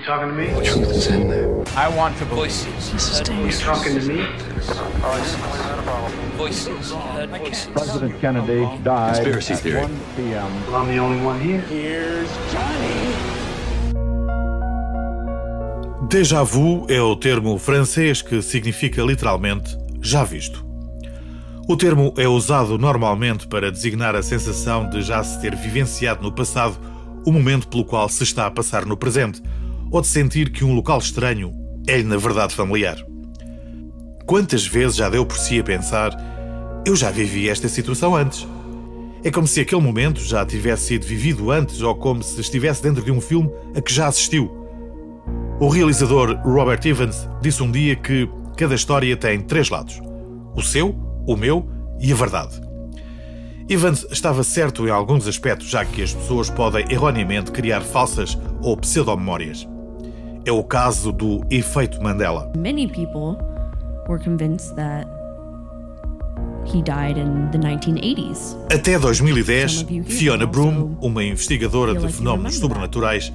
You talking to me? The truth is in there. I want to voices. You talking to me? Voices. President Kennedy died Conspiracy at theory. 1 p.m. Well, I'm the only one here. Déjà vu é o termo francês que significa literalmente já visto. O termo é usado normalmente para designar a sensação de já se ter vivenciado no passado o momento pelo qual se está a passar no presente, ou de sentir que um local estranho é na verdade familiar. Quantas vezes já deu por si a pensar: eu já vivi esta situação antes? É como se aquele momento já tivesse sido vivido antes, ou como se estivesse dentro de um filme a que já assistiu. O realizador Robert Evans disse um dia que cada história tem três lados: o seu, o meu e a verdade. Evans estava certo em alguns aspectos, já que as pessoas podem erroneamente criar falsas ou pseudomemórias. É o caso do efeito Mandela. Many people were convinced that he died in the 1980s. Até 2010, Fiona Broom, uma investigadora de fenómenos sobrenaturais,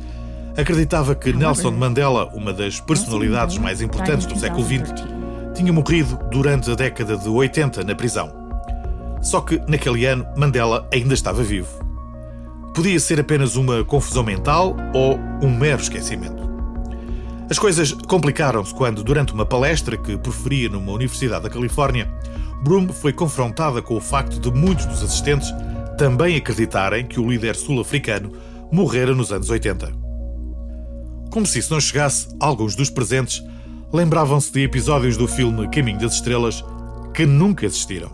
acreditava que Nelson Mandela, uma das personalidades mais importantes do século XX, tinha morrido durante a década de 80 na prisão. Só que naquele ano Mandela ainda estava vivo. Podia ser apenas uma confusão mental ou um mero esquecimento. As coisas complicaram-se quando, durante uma palestra que proferia numa universidade da Califórnia, Broom foi confrontada com o facto de muitos dos assistentes também acreditarem que o líder sul-africano morrera nos anos 80. Como se isso não chegasse, alguns dos presentes lembravam-se de episódios do filme Caminho das Estrelas que nunca existiram.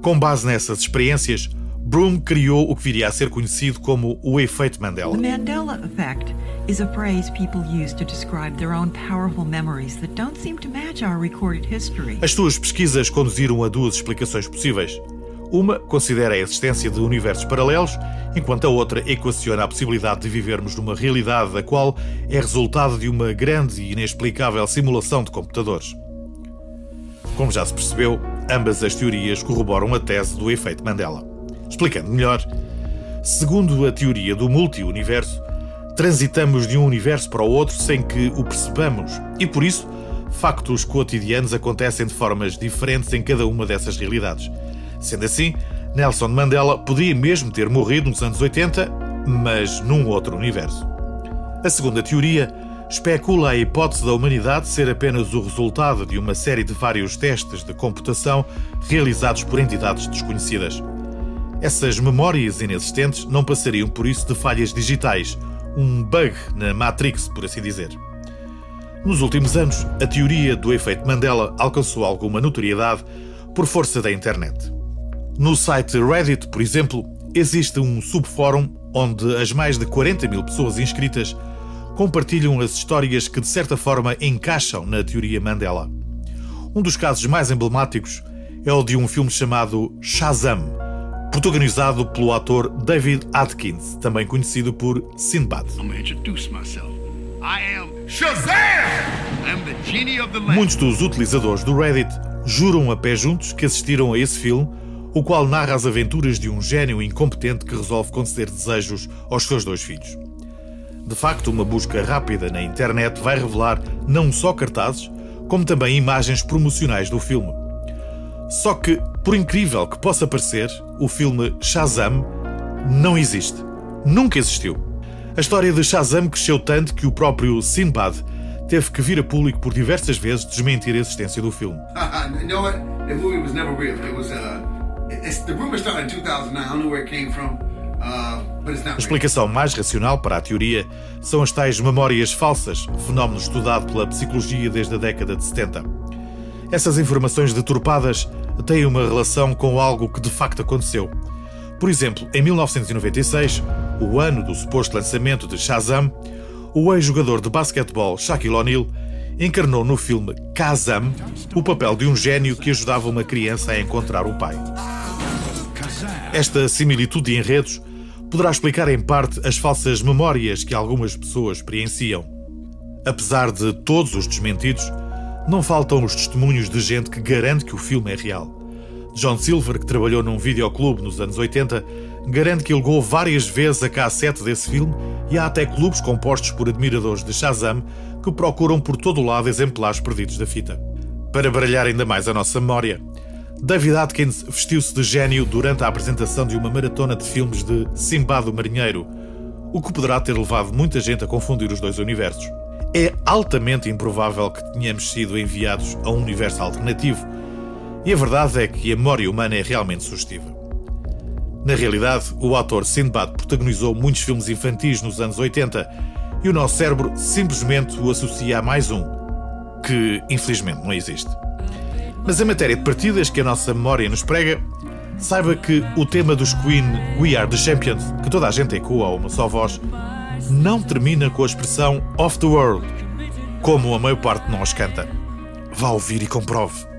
Com base nessas experiências, Broom criou o que viria a ser conhecido como o efeito Mandela. The Mandela effect is a phrase people use to describe their own powerful memories that don't seem to match our recorded history. As suas pesquisas conduziram a duas explicações possíveis. Uma considera a existência de universos paralelos, enquanto a outra equaciona a possibilidade de vivermos numa realidade da qual é resultado de uma grande e inexplicável simulação de computadores. Como já se percebeu, ambas as teorias corroboram a tese do efeito Mandela. Explicando melhor, segundo a teoria do multi-universo, transitamos de um universo para o outro sem que o percebamos e, por isso, factos cotidianos acontecem de formas diferentes em cada uma dessas realidades. Sendo assim, Nelson Mandela podia mesmo ter morrido nos anos 80, mas num outro universo. A segunda teoria especula a hipótese da humanidade ser apenas o resultado de uma série de vários testes de computação realizados por entidades desconhecidas. Essas memórias inexistentes não passariam por isso de falhas digitais, um bug na Matrix, por assim dizer. Nos últimos anos, a teoria do efeito Mandela alcançou alguma notoriedade por força da internet. No site Reddit, por exemplo, existe um subfórum onde as mais de 40 mil pessoas inscritas compartilham as histórias que de certa forma encaixam na teoria Mandela. Um dos casos mais emblemáticos é o de um filme chamado Shazam, protagonizado pelo ator David Atkins, também conhecido por Sinbad. Muitos dos utilizadores do Reddit juram a pé juntos que assistiram a esse filme, o qual narra as aventuras de um gênio incompetente que resolve conceder desejos aos seus dois filhos. De facto, uma busca rápida na internet vai revelar não só cartazes, como também imagens promocionais do filme. Só que, por incrível que possa parecer, o filme Shazam não existe. Nunca existiu. A história de Shazam cresceu tanto que o próprio Sinbad teve que vir a público por diversas vezes desmentir a existência do filme. you know what? The movie was never real. It was uh, it's the rumor started in 2009. I don't know where it came from, uh, A explicação mais racional para a teoria são as tais memórias falsas, fenómeno estudado pela psicologia desde a década de 70. Essas informações deturpadas têm uma relação com algo que de facto aconteceu. Por exemplo, em 1996, o ano do suposto lançamento de Shazam, o ex-jogador de basquetebol Shaquille O'Neal encarnou no filme Kazam o papel de um gênio que ajudava uma criança a encontrar o pai. Esta similitude de enredos poderá explicar em parte as falsas memórias que algumas pessoas experienciam. Apesar de todos os desmentidos, não faltam os testemunhos de gente que garante que o filme é real. John Silver, que trabalhou num videoclube nos anos 80, garante que ele ligou várias vezes a cassete desse filme e há até clubes compostos por admiradores de Shazam que procuram por todo o lado exemplares perdidos da fita. Para baralhar ainda mais a nossa memória, David Atkins vestiu-se de gênio durante a apresentação de uma maratona de filmes de Simba do Marinheiro, o que poderá ter levado muita gente a confundir os dois universos. É altamente improvável que tenhamos sido enviados a um universo alternativo, e a verdade é que a memória humana é realmente sugestiva. Na realidade, o ator Sinbad protagonizou muitos filmes infantis nos anos 80 e o nosso cérebro simplesmente o associa a mais um, que infelizmente não existe. Mas em matéria de partidas que a nossa memória nos prega, saiba que o tema dos Queen We Are the Champions, que toda a gente ecoa a uma só voz, não termina com a expressão off the world, como a maior parte de nós canta. Vá ouvir e comprove.